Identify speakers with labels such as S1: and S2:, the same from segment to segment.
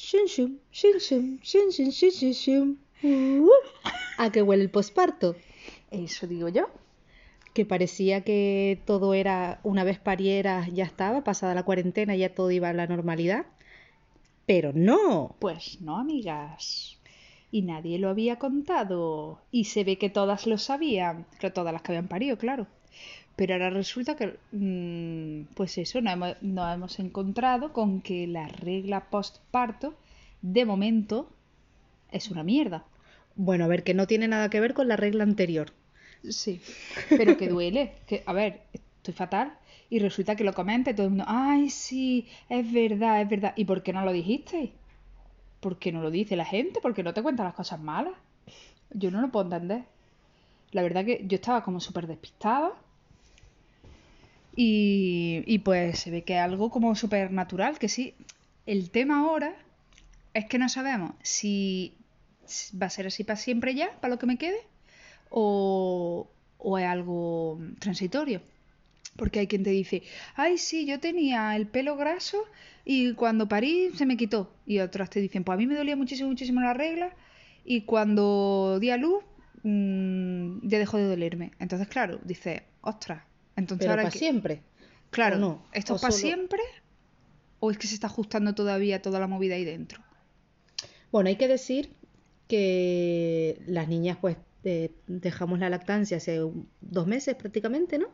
S1: Shum, shum, shum, shum, shum, shum, shum, shum, shum. Uh, ¿A qué huele el posparto?
S2: Eso digo yo.
S1: Que parecía que todo era, una vez parieras, ya estaba, pasada la cuarentena, ya todo iba a la normalidad. Pero no.
S2: Pues no, amigas. Y nadie lo había contado. Y se ve que todas lo sabían. Que todas las que habían parido, claro. Pero ahora resulta que, mm, pues eso, nos hemos, nos hemos encontrado con que la regla postparto, de momento, es una mierda.
S1: Bueno, a ver, que no tiene nada que ver con la regla anterior.
S2: Sí, pero que duele. Que, a ver, estoy fatal. Y resulta que lo comenta y todo el mundo, ay, sí, es verdad, es verdad. ¿Y por qué no lo dijiste? ¿Por qué no lo dice la gente? ¿Por qué no te cuentan las cosas malas? Yo no lo puedo entender. La verdad que yo estaba como súper despistada. Y, y pues se ve que es algo como súper natural, que sí. El tema ahora es que no sabemos si va a ser así para siempre ya, para lo que me quede, o, o es algo transitorio. Porque hay quien te dice, ay, sí, yo tenía el pelo graso y cuando parí se me quitó. Y otras te dicen, pues a mí me dolía muchísimo, muchísimo la regla y cuando di a luz mm, ya dejó de dolerme. Entonces, claro, dice, ostras, entonces
S1: Pero
S2: ahora
S1: para
S2: que-
S1: siempre.
S2: Claro,
S1: ¿o no?
S2: ¿esto
S1: ¿O
S2: es para
S1: solo-
S2: siempre? ¿O es que se está ajustando todavía toda la movida ahí dentro?
S1: Bueno, hay que decir que las niñas, pues, eh, dejamos la lactancia hace dos meses prácticamente, ¿no?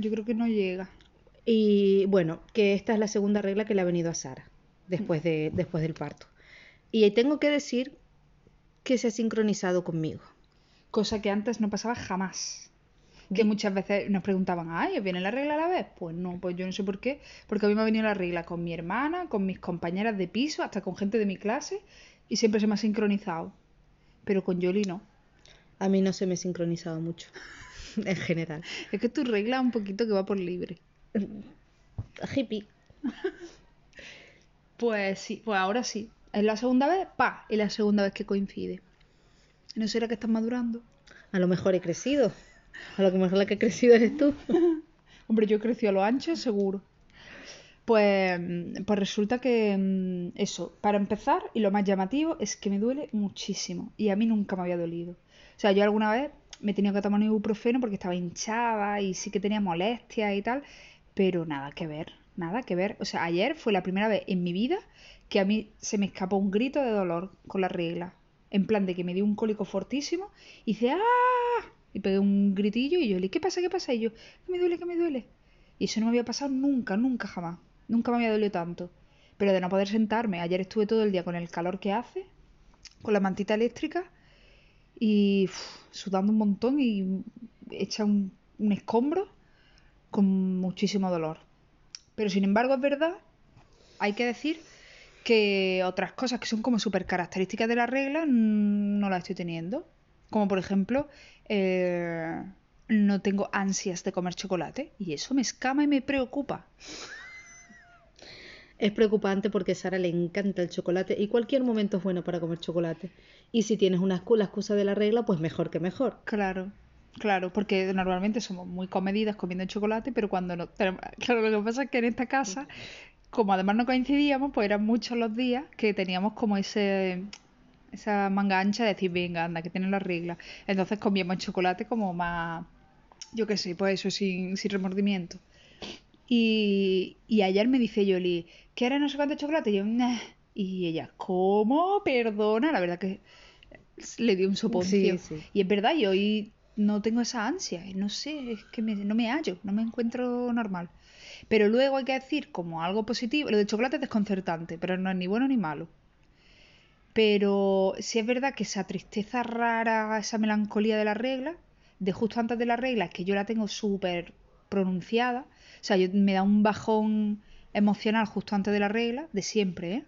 S2: Yo creo que no llega.
S1: Y bueno, que esta es la segunda regla que le ha venido a Sara después, de, después del parto. Y tengo que decir que se ha sincronizado conmigo.
S2: Cosa que antes no pasaba jamás. Que muchas veces nos preguntaban, ay, ¿os viene la regla a la vez? Pues no, pues yo no sé por qué. Porque a mí me ha venido la regla con mi hermana, con mis compañeras de piso, hasta con gente de mi clase. Y siempre se me ha sincronizado. Pero con Yoli no.
S1: A mí no se me ha sincronizado mucho, en general.
S2: Es que tu regla es un poquito que va por libre.
S1: Hippie.
S2: Pues sí, pues ahora sí. Es la segunda vez, pa, y la segunda vez que coincide. ¿No será que estás madurando?
S1: A lo mejor he crecido. A lo mejor la que ha crecido eres tú.
S2: Hombre, yo crecí a lo ancho, seguro. Pues, pues resulta que mm, eso, para empezar, y lo más llamativo es que me duele muchísimo. Y a mí nunca me había dolido. O sea, yo alguna vez me he tenido que tomar un ibuprofeno porque estaba hinchada y sí que tenía molestias y tal, pero nada que ver, nada que ver. O sea, ayer fue la primera vez en mi vida que a mí se me escapó un grito de dolor con la regla. En plan de que me dio un cólico fortísimo y hice ¡ah! Y pegué un gritillo y yo le ¿qué pasa? ¿Qué pasa? Y yo, que me duele, que me duele. Y eso no me había pasado nunca, nunca jamás. Nunca me había dolido tanto. Pero de no poder sentarme, ayer estuve todo el día con el calor que hace, con la mantita eléctrica y sudando un montón y hecha un, un escombro con muchísimo dolor. Pero sin embargo es verdad, hay que decir que otras cosas que son como súper características de la regla mm, no las estoy teniendo. Como por ejemplo, eh, no tengo ansias de comer chocolate y eso me escama y me preocupa.
S1: Es preocupante porque a Sara le encanta el chocolate y cualquier momento es bueno para comer chocolate. Y si tienes una excu- la excusa de la regla, pues mejor que mejor.
S2: Claro, claro, porque normalmente somos muy comedidas comiendo chocolate, pero cuando no tenemos... Claro, lo que pasa es que en esta casa, como además no coincidíamos, pues eran muchos los días que teníamos como ese esa manga ancha de decir, venga, anda, que tienen las reglas. Entonces comíamos chocolate como más, yo qué sé, pues eso, sin, sin remordimiento. Y, y ayer me dice Yoli, ¿quieres no sé cuánto chocolate? Y yo, "Nah". Y ella, ¿cómo? Perdona, la verdad que le dio un soponcio.
S1: Sí, sí.
S2: Y es verdad, y hoy no tengo esa ansia, y no sé, es que me- no me hallo, no me encuentro normal. Pero luego hay que decir, como algo positivo, lo del chocolate es desconcertante, pero no es ni bueno ni malo. Pero sí es verdad que esa tristeza rara, esa melancolía de la regla, de justo antes de la regla, es que yo la tengo súper pronunciada. O sea, yo, me da un bajón emocional justo antes de la regla, de siempre, ¿eh?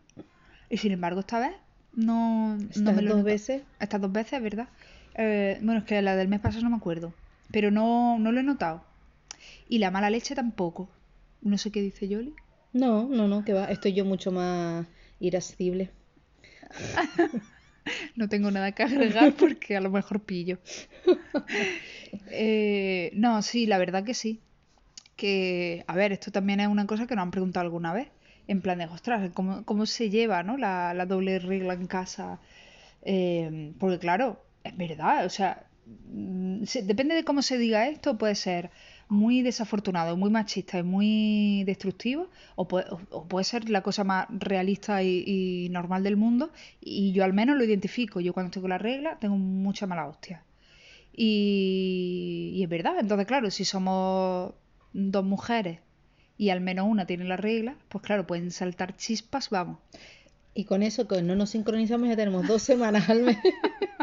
S2: Y sin embargo, esta vez no, no
S1: Estas
S2: me lo he
S1: dos veces.
S2: Estas dos veces, ¿verdad? Eh, bueno, es que la del mes pasado no me acuerdo. Pero no, no lo he notado. Y la mala leche tampoco. No sé qué dice Yoli.
S1: No, no, no, que va. Estoy yo mucho más irascible.
S2: No tengo nada que agregar porque a lo mejor pillo. Eh, no, sí, la verdad que sí. Que, a ver, esto también es una cosa que nos han preguntado alguna vez. en plan de, ostras, ¿cómo, cómo se lleva, ¿no? La, la doble regla en casa. Eh, porque claro, es verdad, o sea, mm, depende de cómo se diga esto, puede ser muy desafortunado, muy machista y muy destructivo, o puede, o- puede ser la cosa más realista y, y normal del mundo, y yo al menos lo identifico. Yo cuando estoy con la regla tengo mucha mala hostia. Y, y es verdad, entonces claro, si somos dos mujeres y al menos una tiene la regla, pues claro, pueden saltar chispas, vamos.
S1: Y con eso, que no nos sincronizamos, ya tenemos dos semanas al mes.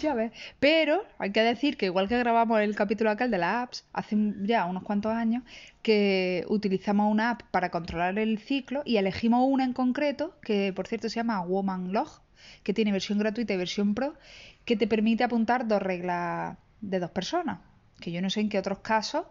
S2: Ya ves. Pero hay que decir que igual que grabamos el capítulo aquel de las apps, hace ya unos cuantos años, que utilizamos una app para controlar el ciclo y elegimos una en concreto, que por cierto se llama Woman Log, que tiene versión gratuita y versión pro, que te permite apuntar dos reglas de dos personas. Que yo no sé en qué otros casos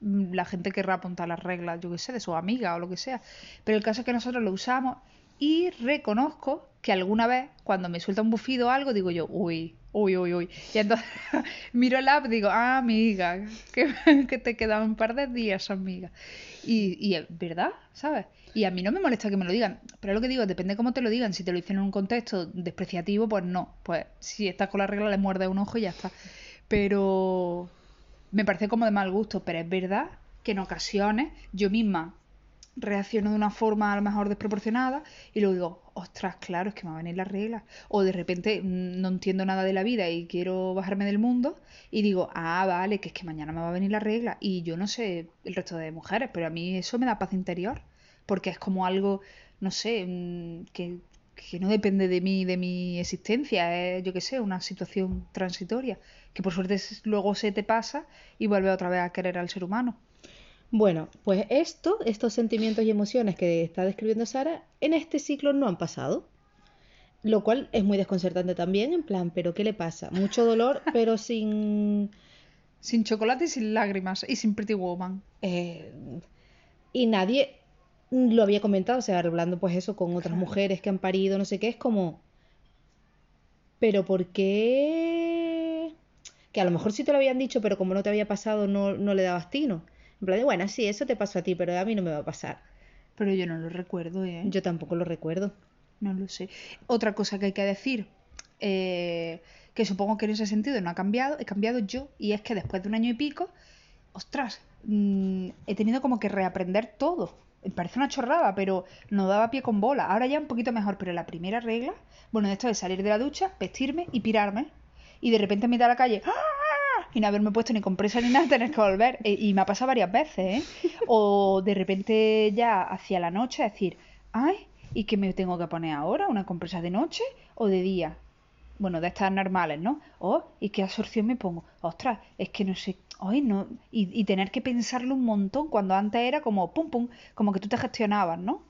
S2: la gente querrá apuntar las reglas, yo qué sé, de sus amigas o lo que sea. Pero el caso es que nosotros lo usamos y reconozco que alguna vez, cuando me suelta un bufido o algo, digo yo, uy, uy, uy, uy. Y entonces miro el app y digo, ah, amiga, que, que te quedan un par de días, amiga. Y, y es verdad, ¿sabes? Y a mí no me molesta que me lo digan, pero lo que digo, depende cómo te lo digan. Si te lo dicen en un contexto despreciativo, pues no. Pues si estás con la regla, le muerde un ojo y ya está. Pero me parece como de mal gusto, pero es verdad que en ocasiones yo misma reacciono de una forma a lo mejor desproporcionada y luego digo, ostras, claro, es que me va a venir la regla. O de repente mm, no entiendo nada de la vida y quiero bajarme del mundo y digo, ah, vale, que es que mañana me va a venir la regla. Y yo no sé el resto de mujeres, pero a mí eso me da paz interior, porque es como algo, no sé, mm, que, que no depende de mí, de mi existencia, es, yo qué sé, una situación transitoria, que por suerte luego se te pasa y vuelve otra vez a querer al ser humano.
S1: Bueno, pues esto, estos sentimientos y emociones que está describiendo Sara, en este ciclo no han pasado. Lo cual es muy desconcertante también, en plan, ¿pero qué le pasa? Mucho dolor, pero sin...
S2: Sin chocolate y sin lágrimas y sin Pretty Woman.
S1: eh, y nadie lo había comentado, o sea, hablando pues eso con otras mujeres que han parido, no sé qué, es como... ¿Pero por qué? Que a lo mejor sí te lo habían dicho, pero como no te había pasado, no, no le dabas tino. En plan de, bueno, sí, eso te pasó a ti, pero a mí no me va a pasar.
S2: Pero yo no lo recuerdo, ¿eh?
S1: Yo tampoco lo recuerdo.
S2: No lo sé. Otra cosa que hay que decir, eh, que supongo que en ese sentido no ha cambiado, he cambiado yo, y es que después de un año y pico, ostras, mm, he tenido como que reaprender todo. Parece una chorrada, pero no daba pie con bola. Ahora ya un poquito mejor, pero la primera regla, bueno, esto es salir de la ducha, vestirme y pirarme. Y de repente me da a la calle, ¡ah! y no haberme puesto ni compresa ni nada, tener que volver. E- y me ha pasado varias veces, ¿eh? O de repente ya hacia la noche decir, ay, ¿y qué me tengo que poner ahora? ¿Una compresa de noche o de día? Bueno, de estas normales, ¿no? Oh, ¿y qué absorción me pongo? Ostras, es que no sé, ay, no. Y, y tener que pensarlo un montón cuando antes era como pum pum, como que tú te gestionabas, ¿no?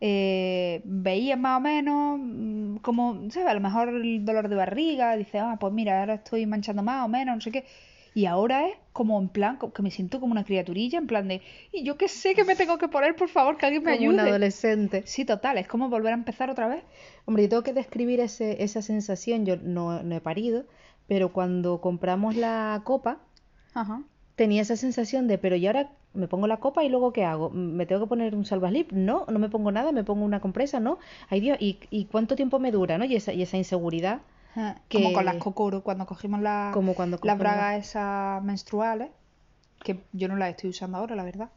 S2: Eh, veías más o menos, mm, como, ¿sabes? A lo mejor el dolor de barriga, dices, ah, pues mira, ahora estoy manchando más o menos, no sé qué. Y ahora es como en plan, que me siento como una criaturilla, en plan de, y yo qué sé que me tengo que poner, por favor, que alguien me
S1: Como un
S2: ayude.
S1: adolescente.
S2: Sí, total, es como volver a empezar otra vez.
S1: Hombre, yo tengo que describir ese, esa sensación. Yo no, no he parido, pero cuando compramos la copa,
S2: Ajá.
S1: tenía esa sensación de, pero ¿y ahora me pongo la copa y luego qué hago? ¿Me tengo que poner un salvaslip? No, no me pongo nada, me pongo una compresa, no. Ay Dios, ¿y, y cuánto tiempo me dura, no? Y esa, y esa inseguridad, Que-
S2: Como con las cocoro, cuando cogimos la-
S1: como cuando
S2: las bragas esas menstruales, que yo no las estoy usando ahora, la verdad.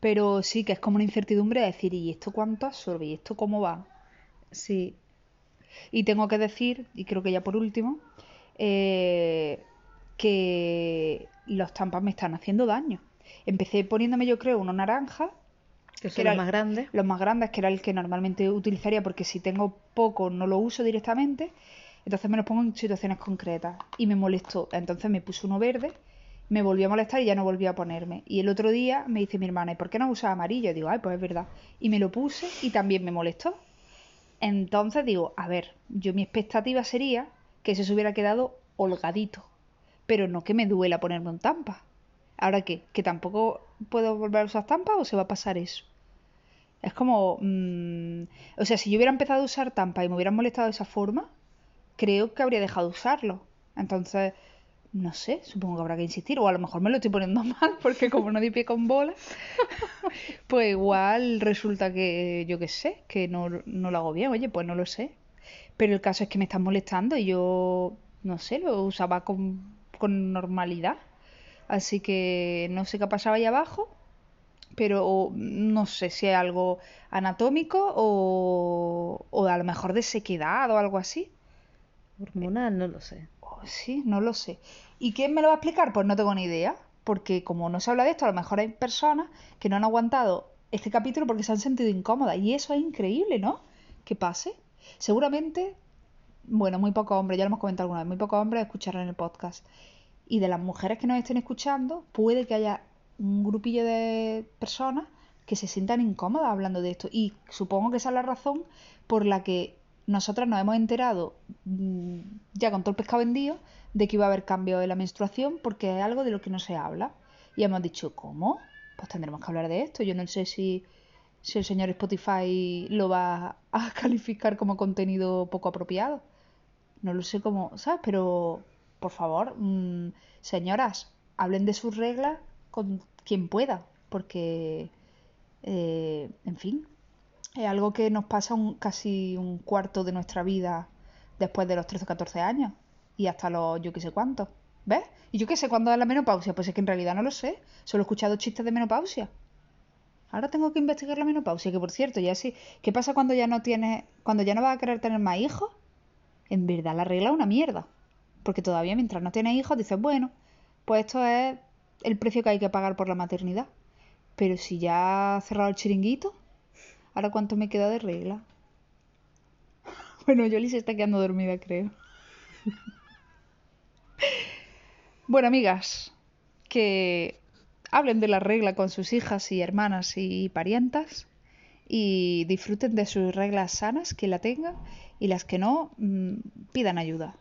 S2: Pero sí que es como una incertidumbre de decir, ¿y esto cuánto absorbe? ¿Y esto cómo va?
S1: Sí,
S2: Y tengo que decir, y creo que ya por último, eh, que los tampas me están haciendo daño. Empecé poniéndome, yo creo, uno naranja,
S1: que
S2: que
S1: son
S2: era
S1: los más grandes.
S2: los más grandes, que era el que normalmente utilizaría, porque si tengo poco no lo uso directamente, entonces me los pongo en situaciones concretas y me molestó. Entonces me puse uno verde, me volvió a molestar y ya no volví a ponerme. Y el otro día me dice mi hermana, ¿y por qué no usas amarillo? Y digo, ay, pues es verdad. Y me lo puse y también me molestó. Entonces digo, a ver, yo mi expectativa sería que se hubiera quedado holgadito, pero no que me duela ponerme un tampa. ¿Ahora qué? ¿Que tampoco puedo volver a usar tampa o se va a pasar eso? Es como, mm, o sea, si yo hubiera empezado a usar tampa y me hubieran molestado de esa forma, creo que habría dejado de usarlo. Entonces, no sé, supongo que habrá que insistir, o a lo mejor me lo estoy poniendo mal, porque como no di pie con bola, pues igual resulta que, yo qué sé, que no, no lo hago bien, oye, pues no lo sé. Pero el caso es que me están molestando y yo, no sé, lo usaba con, con normalidad. Así que no sé qué pasaba ahí abajo, pero no sé si es algo anatómico o, o a lo mejor de sequedad o algo así.
S1: Hormonal, no lo sé.
S2: Oh, sí, no lo sé. ¿Y quién me lo va a explicar? Pues no tengo ni idea, porque como no se habla de esto, a lo mejor hay personas que no han aguantado este capítulo porque se han sentido incómodas. Y eso es increíble, ¿no? Que pase. Seguramente, bueno, muy pocos hombres, ya lo hemos comentado alguna vez, muy pocos hombres escucharán el podcast. Y de las mujeres que nos estén escuchando, puede que haya un grupillo de personas que se sientan incómodas hablando de esto. Y supongo que esa es la razón por la que nosotras nos hemos enterado, mm, ya con todo el pescado vendido, de que iba a haber cambio de la menstruación porque es algo de lo que no se habla. Y hemos dicho, ¿cómo? Pues tendremos que hablar de esto. Yo no sé si, si el señor Spotify lo va a calificar como contenido poco apropiado. No lo sé cómo, ¿sabes? Pero, por favor, mmm, señoras, hablen de sus reglas con quien pueda, porque, eh, en fin, es algo que nos pasa un, casi un cuarto de nuestra vida después de los 13 o 14 años y hasta los yo qué sé cuántos. ¿Ves? Y yo qué sé cuándo es la menopausia, pues es que en realidad no lo sé. Solo he escuchado chistes de menopausia. Ahora tengo que investigar la menopausia, que por cierto, ya sí. ¿Qué pasa cuando ya no tienes, cuando ya no vas a querer tener más hijos? En verdad la regla es una mierda. Porque todavía mientras no tienes hijos dices, bueno, pues esto es el precio que hay que pagar por la maternidad. Pero si ya has cerrado el chiringuito, ¿ahora cuánto me queda de regla? bueno, Yoli se está quedando dormida, creo. bueno, amigas, que hablen de la regla con sus hijas y hermanas y parientas y disfruten de sus reglas sanas, que la tengan, y las que no, mmm, pidan ayuda.